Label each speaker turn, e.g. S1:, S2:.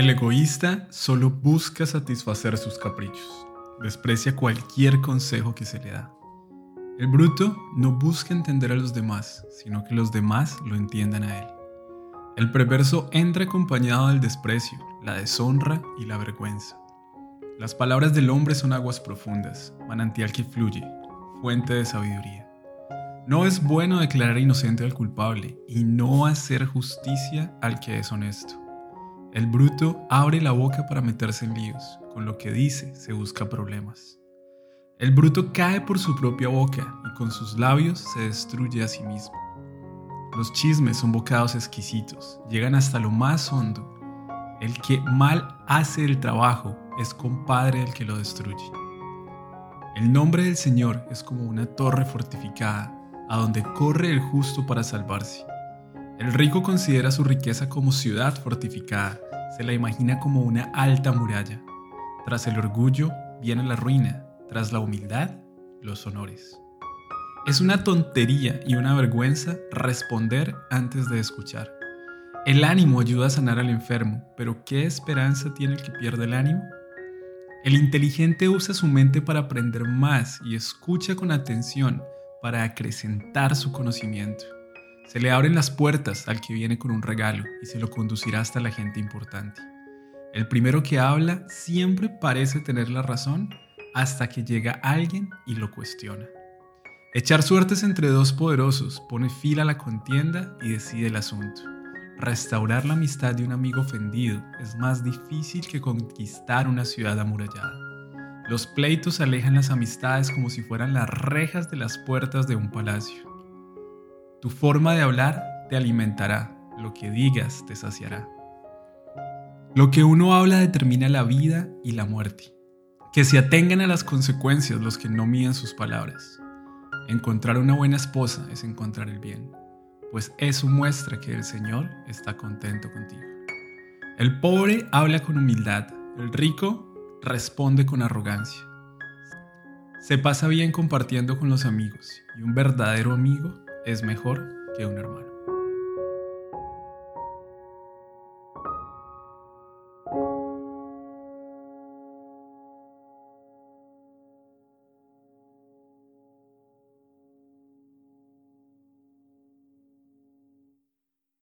S1: El egoísta solo busca satisfacer sus caprichos, desprecia cualquier consejo que se le da. El bruto no busca entender a los demás, sino que los demás lo entiendan a él. El perverso entra acompañado del desprecio, la deshonra y la vergüenza. Las palabras del hombre son aguas profundas, manantial que fluye, fuente de sabiduría. No es bueno declarar inocente al culpable y no hacer justicia al que es honesto. El bruto abre la boca para meterse en líos, con lo que dice se busca problemas. El bruto cae por su propia boca y con sus labios se destruye a sí mismo. Los chismes son bocados exquisitos, llegan hasta lo más hondo. El que mal hace el trabajo es compadre del que lo destruye. El nombre del Señor es como una torre fortificada, a donde corre el justo para salvarse. El rico considera su riqueza como ciudad fortificada, se la imagina como una alta muralla. Tras el orgullo viene la ruina, tras la humildad, los honores. Es una tontería y una vergüenza responder antes de escuchar. El ánimo ayuda a sanar al enfermo, pero ¿qué esperanza tiene el que pierde el ánimo? El inteligente usa su mente para aprender más y escucha con atención para acrecentar su conocimiento. Se le abren las puertas al que viene con un regalo y se lo conducirá hasta la gente importante. El primero que habla siempre parece tener la razón hasta que llega alguien y lo cuestiona. Echar suertes entre dos poderosos pone fin a la contienda y decide el asunto. Restaurar la amistad de un amigo ofendido es más difícil que conquistar una ciudad amurallada. Los pleitos alejan las amistades como si fueran las rejas de las puertas de un palacio. Tu forma de hablar te alimentará, lo que digas te saciará. Lo que uno habla determina la vida y la muerte. Que se atengan a las consecuencias los que no miden sus palabras. Encontrar una buena esposa es encontrar el bien pues eso muestra que el Señor está contento contigo. El pobre habla con humildad, el rico responde con arrogancia. Se pasa bien compartiendo con los amigos y un verdadero amigo es mejor que un hermano.